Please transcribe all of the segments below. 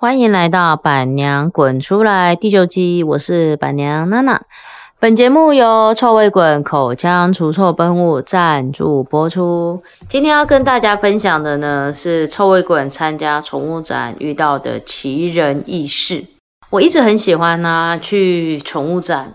欢迎来到板娘滚出来第九集，我是板娘娜娜。本节目由臭味滚口腔除臭喷雾赞助播出。今天要跟大家分享的呢，是臭味滚参加宠物展遇到的奇人异事。我一直很喜欢呢，去宠物展，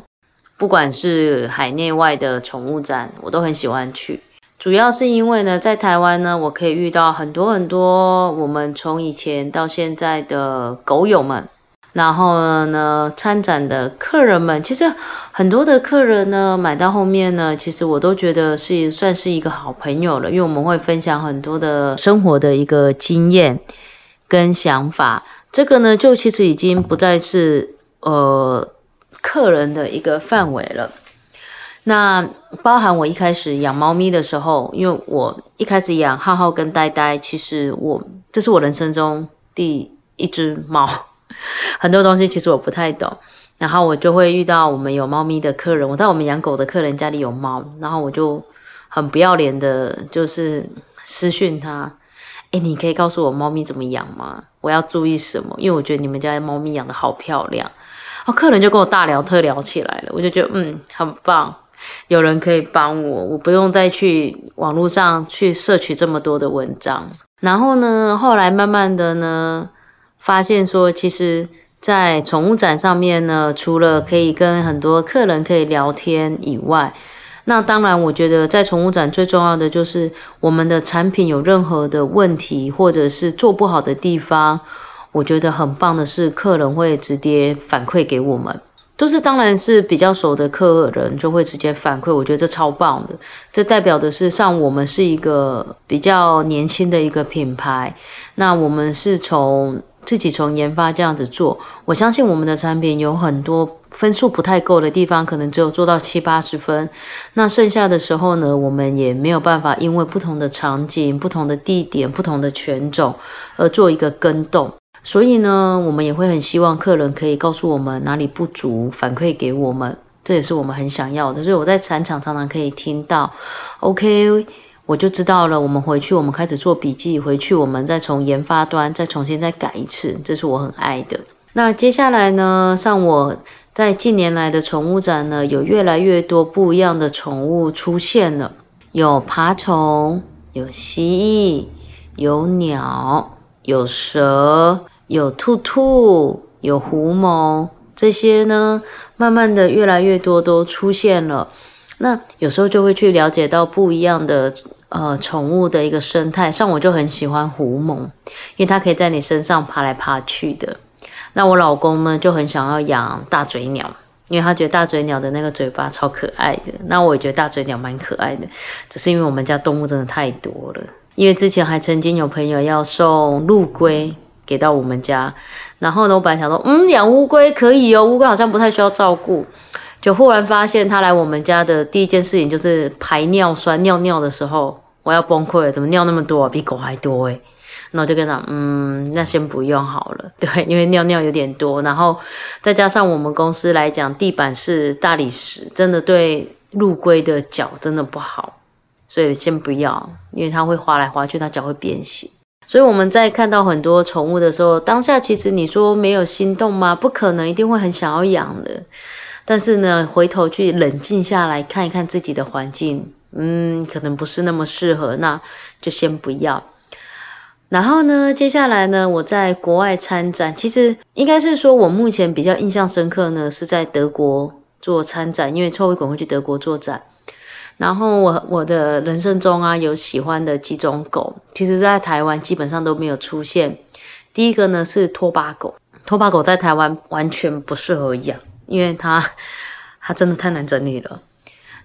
不管是海内外的宠物展，我都很喜欢去。主要是因为呢，在台湾呢，我可以遇到很多很多我们从以前到现在的狗友们。然后呢，参展的客人们，其实很多的客人呢，买到后面呢，其实我都觉得是算是一个好朋友了，因为我们会分享很多的生活的一个经验跟想法。这个呢，就其实已经不再是呃客人的一个范围了。那包含我一开始养猫咪的时候，因为我一开始养浩浩跟呆呆，其实我这是我人生中第一只猫。很多东西其实我不太懂，然后我就会遇到我们有猫咪的客人，我在我们养狗的客人家里有猫，然后我就很不要脸的，就是私讯他，哎，你可以告诉我猫咪怎么养吗？我要注意什么？因为我觉得你们家的猫咪养的好漂亮，哦，客人就跟我大聊特聊起来了，我就觉得嗯，很棒，有人可以帮我，我不用再去网络上去摄取这么多的文章，然后呢，后来慢慢的呢。发现说，其实，在宠物展上面呢，除了可以跟很多客人可以聊天以外，那当然，我觉得在宠物展最重要的就是我们的产品有任何的问题或者是做不好的地方，我觉得很棒的是，客人会直接反馈给我们，都是当然是比较熟的客人就会直接反馈，我觉得这超棒的，这代表的是像我们是一个比较年轻的一个品牌，那我们是从。自己从研发这样子做，我相信我们的产品有很多分数不太够的地方，可能只有做到七八十分。那剩下的时候呢，我们也没有办法，因为不同的场景、不同的地点、不同的犬种而做一个跟动。所以呢，我们也会很希望客人可以告诉我们哪里不足，反馈给我们，这也是我们很想要的。所以我在产场常常可以听到，OK。我就知道了。我们回去，我们开始做笔记。回去，我们再从研发端再重新再改一次，这是我很爱的。那接下来呢？像我在近年来的宠物展呢，有越来越多不一样的宠物出现了，有爬虫，有蜥蜴，有鸟，有蛇，有兔兔，有狐獴，这些呢，慢慢的越来越多都出现了。那有时候就会去了解到不一样的呃宠物的一个生态，像我就很喜欢狐獴，因为它可以在你身上爬来爬去的。那我老公呢就很想要养大嘴鸟，因为他觉得大嘴鸟的那个嘴巴超可爱的。那我也觉得大嘴鸟蛮可爱的，只是因为我们家动物真的太多了。因为之前还曾经有朋友要送陆龟给到我们家，然后呢，我本来想说，嗯，养乌龟可以哦，乌龟好像不太需要照顾。就忽然发现他来我们家的第一件事情就是排尿酸尿尿的时候，我要崩溃了，怎么尿那么多啊，比狗还多诶。那我就跟他，嗯，那先不用好了，对，因为尿尿有点多，然后再加上我们公司来讲，地板是大理石，真的对陆龟的脚真的不好，所以先不要，因为它会滑来滑去，它脚会变形。所以我们在看到很多宠物的时候，当下其实你说没有心动吗？不可能，一定会很想要养的。但是呢，回头去冷静下来看一看自己的环境，嗯，可能不是那么适合，那就先不要。然后呢，接下来呢，我在国外参展，其实应该是说我目前比较印象深刻呢，是在德国做参展，因为臭味滚会去德国做展。然后我我的人生中啊，有喜欢的几种狗，其实在台湾基本上都没有出现。第一个呢是拖把狗，拖把狗在台湾完全不适合养。因为它，它真的太难整理了。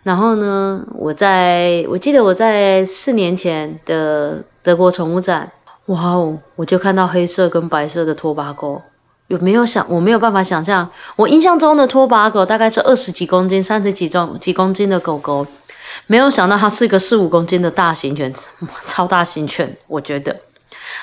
然后呢，我在我记得我在四年前的德国宠物展，哇哦，我就看到黑色跟白色的拖把狗，有没有想我没有办法想象，我印象中的拖把狗大概是二十几公斤、三十几重几公斤的狗狗，没有想到它是一个四五公斤的大型犬，超大型犬，我觉得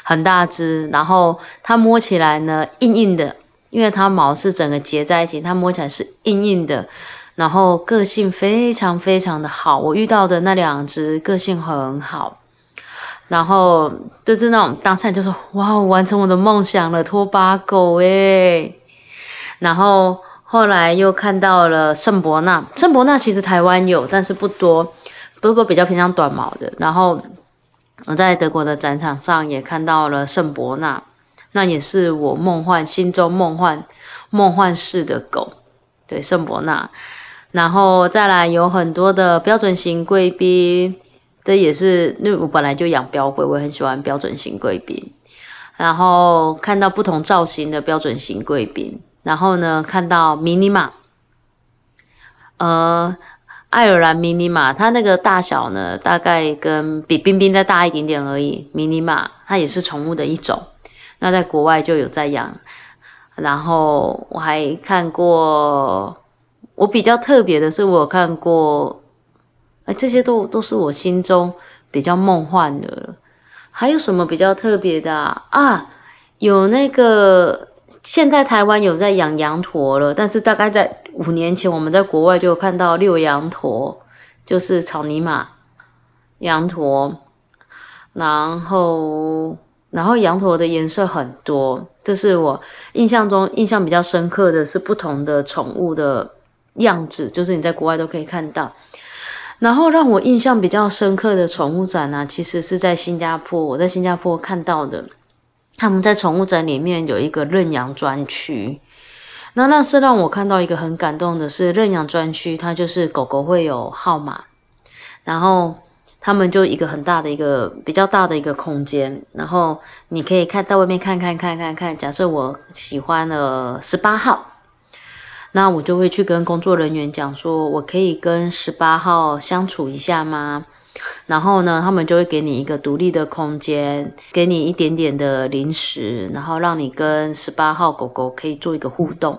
很大只，然后它摸起来呢硬硬的。因为它毛是整个结在一起，它摸起来是硬硬的，然后个性非常非常的好。我遇到的那两只个性很好，然后就是那种当下就说哇，完成我的梦想了，拖把狗诶。然后后来又看到了圣伯纳，圣伯纳其实台湾有，但是不多，不过比较偏向短毛的。然后我在德国的展场上也看到了圣伯纳，那也是我梦幻心中梦幻梦幻式的狗，对圣伯纳。然后再来有很多的标准型贵宾，这也是因为我本来就养标贵，我很喜欢标准型贵宾。然后看到不同造型的标准型贵宾，然后呢看到迷你马，呃，爱尔兰迷你马，它那个大小呢大概跟比冰冰再大一点点而已。迷你马它也是宠物的一种，那在国外就有在养。然后我还看过。我比较特别的是，我看过，哎，这些都都是我心中比较梦幻的了。还有什么比较特别的啊？啊，有那个现在台湾有在养羊驼了，但是大概在五年前，我们在国外就看到遛羊驼，就是草泥马羊驼，然后然后羊驼的颜色很多，这是我印象中印象比较深刻的是不同的宠物的。样子就是你在国外都可以看到，然后让我印象比较深刻的宠物展呢，其实是在新加坡。我在新加坡看到的，他们在宠物展里面有一个认养专区。那那是让我看到一个很感动的是，认养专区它就是狗狗会有号码，然后他们就一个很大的一个比较大的一个空间，然后你可以看在外面看看看看看。假设我喜欢了十八号。那我就会去跟工作人员讲说，我可以跟十八号相处一下吗？然后呢，他们就会给你一个独立的空间，给你一点点的零食，然后让你跟十八号狗狗可以做一个互动。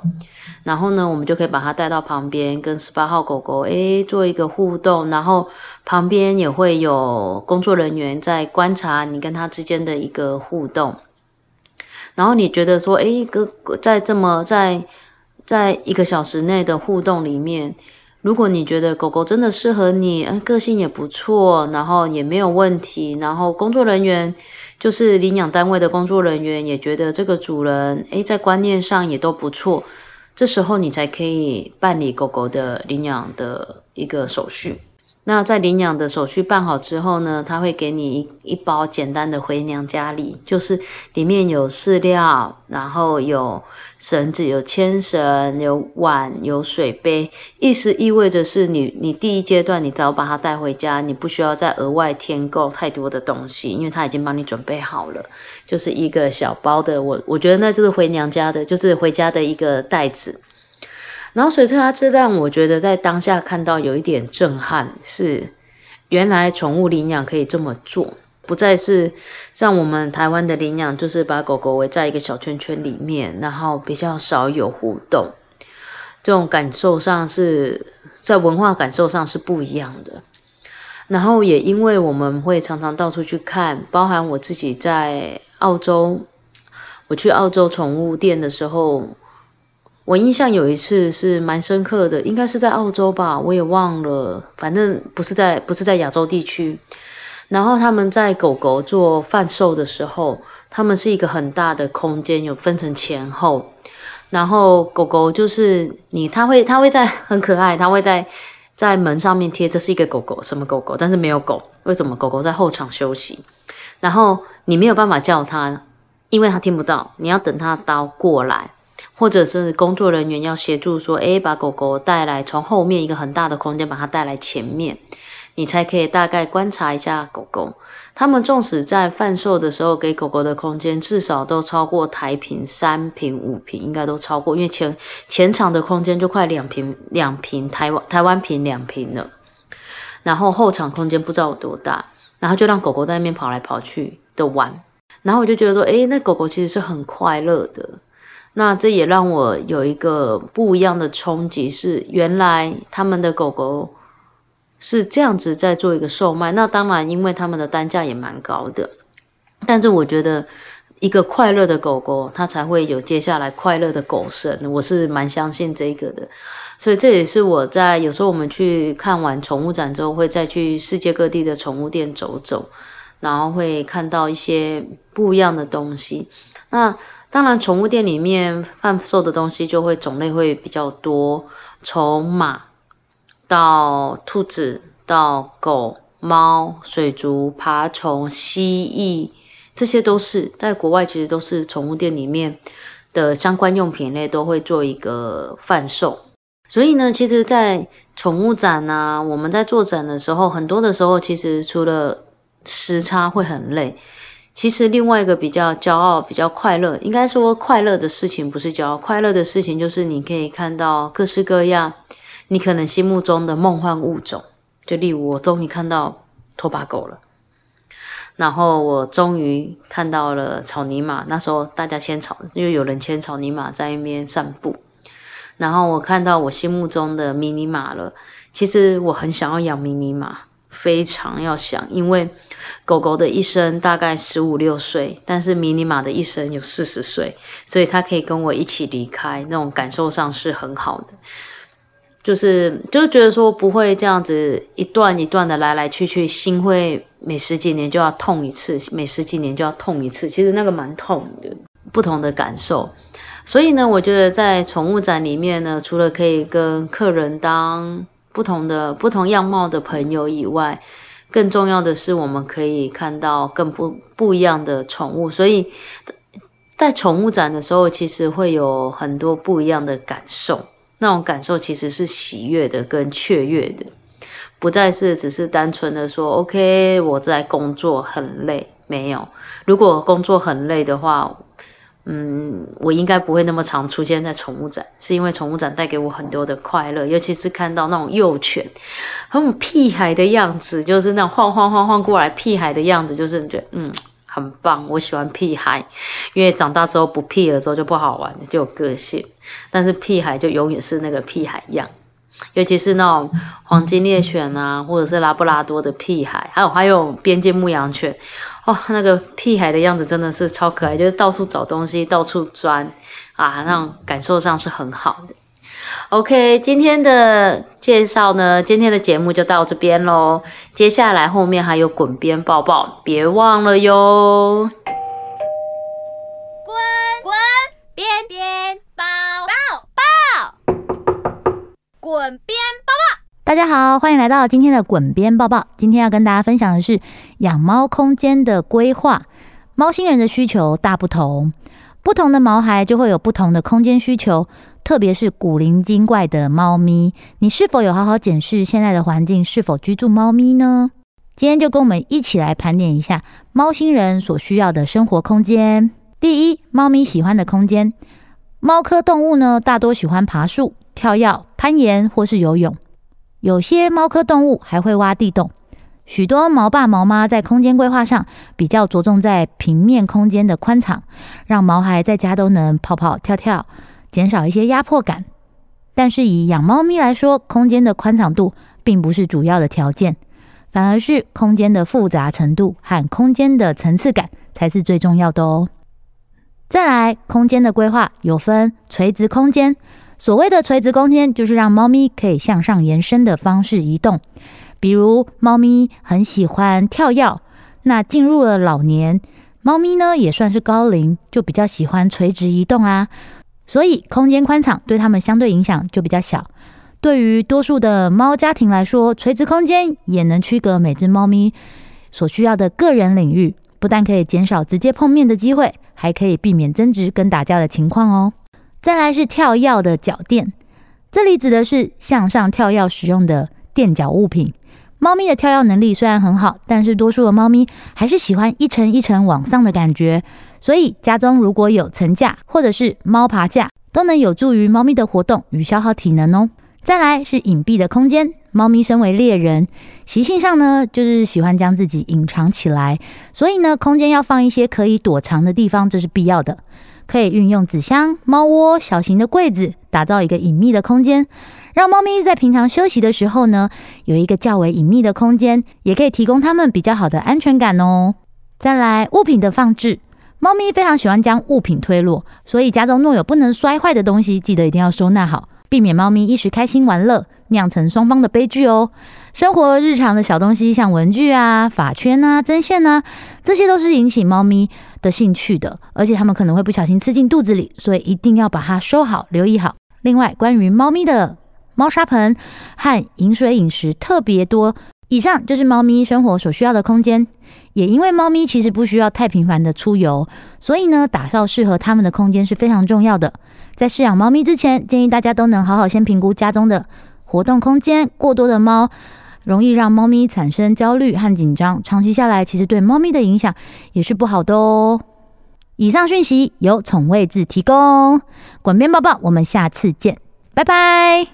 然后呢，我们就可以把它带到旁边，跟十八号狗狗诶做一个互动。然后旁边也会有工作人员在观察你跟它之间的一个互动。然后你觉得说，诶，哥在这么在。在一个小时内的互动里面，如果你觉得狗狗真的适合你，嗯，个性也不错，然后也没有问题，然后工作人员就是领养单位的工作人员也觉得这个主人，诶，在观念上也都不错，这时候你才可以办理狗狗的领养的一个手续。那在领养的手续办好之后呢，他会给你一一包简单的回娘家礼，就是里面有饲料，然后有绳子、有牵绳、有碗、有水杯，意思意味着是你你第一阶段你只要把它带回家，你不需要再额外添购太多的东西，因为他已经帮你准备好了，就是一个小包的，我我觉得那就是回娘家的，就是回家的一个袋子。然后，随着它这让我觉得在当下看到有一点震撼，是原来宠物领养可以这么做，不再是像我们台湾的领养，就是把狗狗围在一个小圈圈里面，然后比较少有互动。这种感受上是在文化感受上是不一样的。然后也因为我们会常常到处去看，包含我自己在澳洲，我去澳洲宠物店的时候。我印象有一次是蛮深刻的，应该是在澳洲吧，我也忘了，反正不是在不是在亚洲地区。然后他们在狗狗做贩售的时候，他们是一个很大的空间，有分成前后。然后狗狗就是你，它会它会在很可爱，它会在在门上面贴这是一个狗狗什么狗狗，但是没有狗，为什么狗狗在后场休息？然后你没有办法叫它，因为它听不到，你要等它刀过来。或者是工作人员要协助说，诶，把狗狗带来，从后面一个很大的空间把它带来前面，你才可以大概观察一下狗狗。他们纵使在贩售的时候给狗狗的空间至少都超过台平三平五平，应该都超过，因为前前场的空间就快两平两平台湾台湾平两平了，然后后场空间不知道有多大，然后就让狗狗在那边跑来跑去的玩，然后我就觉得说，诶，那狗狗其实是很快乐的。那这也让我有一个不一样的冲击，是原来他们的狗狗是这样子在做一个售卖。那当然，因为他们的单价也蛮高的，但是我觉得一个快乐的狗狗，它才会有接下来快乐的狗生。我是蛮相信这个的，所以这也是我在有时候我们去看完宠物展之后，会再去世界各地的宠物店走走。然后会看到一些不一样的东西。那当然，宠物店里面贩售的东西就会种类会比较多，从马到兔子到狗、猫、水族、爬虫、蜥蜴，这些都是在国外其实都是宠物店里面的相关用品类都会做一个贩售。所以呢，其实，在宠物展啊，我们在做展的时候，很多的时候其实除了时差会很累。其实另外一个比较骄傲、比较快乐，应该说快乐的事情不是骄傲，快乐的事情就是你可以看到各式各样你可能心目中的梦幻物种。就例如我终于看到拖把狗了，然后我终于看到了草泥马。那时候大家牵草，因为有人牵草泥马在一边散步。然后我看到我心目中的迷你马了。其实我很想要养迷你马。非常要想，因为狗狗的一生大概十五六岁，但是迷你马的一生有四十岁，所以它可以跟我一起离开，那种感受上是很好的。就是就觉得说不会这样子一段一段的来来去去，心会每十几年就要痛一次，每十几年就要痛一次，其实那个蛮痛的，不同的感受。所以呢，我觉得在宠物展里面呢，除了可以跟客人当。不同的不同样貌的朋友以外，更重要的是，我们可以看到更不不一样的宠物。所以在宠物展的时候，其实会有很多不一样的感受。那种感受其实是喜悦的，跟雀跃的，不再是只是单纯的说 “OK，我在工作很累”。没有，如果工作很累的话。嗯，我应该不会那么常出现在宠物展，是因为宠物展带给我很多的快乐，尤其是看到那种幼犬，那种屁孩的样子，就是那种晃晃晃晃过来屁孩的样子，就是你觉得嗯很棒，我喜欢屁孩，因为长大之后不屁了之后就不好玩，就有个性，但是屁孩就永远是那个屁孩样，尤其是那种黄金猎犬啊，或者是拉布拉多的屁孩，还有还有边界牧羊犬。哦，那个屁孩的样子真的是超可爱，就是到处找东西，到处钻啊，那种感受上是很好的。OK，今天的介绍呢，今天的节目就到这边喽。接下来后面还有滚边抱抱，别忘了哟。滚滚边边抱抱抱，滚边抱抱。大家好，欢迎来到今天的滚边抱抱。今天要跟大家分享的是养猫空间的规划。猫星人的需求大不同，不同的毛孩就会有不同的空间需求。特别是古灵精怪的猫咪，你是否有好好检视现在的环境是否居住猫咪呢？今天就跟我们一起来盘点一下猫星人所需要的生活空间。第一，猫咪喜欢的空间。猫科动物呢，大多喜欢爬树、跳跃、攀岩或是游泳。有些猫科动物还会挖地洞。许多毛爸毛妈在空间规划上比较着重在平面空间的宽敞，让毛孩在家都能跑跑跳跳，减少一些压迫感。但是以养猫咪来说，空间的宽敞度并不是主要的条件，反而是空间的复杂程度和空间的层次感才是最重要的哦。再来，空间的规划有分垂直空间。所谓的垂直空间，就是让猫咪可以向上延伸的方式移动。比如，猫咪很喜欢跳跃，那进入了老年，猫咪呢也算是高龄，就比较喜欢垂直移动啊。所以，空间宽敞对它们相对影响就比较小。对于多数的猫家庭来说，垂直空间也能区隔每只猫咪所需要的个人领域，不但可以减少直接碰面的机会，还可以避免争执跟打架的情况哦。再来是跳跃的脚垫，这里指的是向上跳跃使用的垫脚物品。猫咪的跳跃能力虽然很好，但是多数的猫咪还是喜欢一层一层往上的感觉，所以家中如果有层架或者是猫爬架，都能有助于猫咪的活动与消耗体能哦。再来是隐蔽的空间，猫咪身为猎人，习性上呢就是喜欢将自己隐藏起来，所以呢空间要放一些可以躲藏的地方，这是必要的。可以运用纸箱、猫窝、小型的柜子，打造一个隐秘的空间，让猫咪在平常休息的时候呢，有一个较为隐秘的空间，也可以提供它们比较好的安全感哦。再来，物品的放置，猫咪非常喜欢将物品推落，所以家中若有不能摔坏的东西，记得一定要收纳好，避免猫咪一时开心玩乐酿成双方的悲剧哦。生活日常的小东西，像文具啊、发圈啊、针线啊，这些都是引起猫咪的兴趣的，而且它们可能会不小心吃进肚子里，所以一定要把它收好、留意好。另外，关于猫咪的猫砂盆和饮水饮食特别多。以上就是猫咪生活所需要的空间。也因为猫咪其实不需要太频繁的出游，所以呢，打造适合它们的空间是非常重要的。在饲养猫咪之前，建议大家都能好好先评估家中的活动空间。过多的猫容易让猫咪产生焦虑和紧张，长期下来其实对猫咪的影响也是不好的哦。以上讯息由宠位置提供。管边抱抱，我们下次见，拜拜。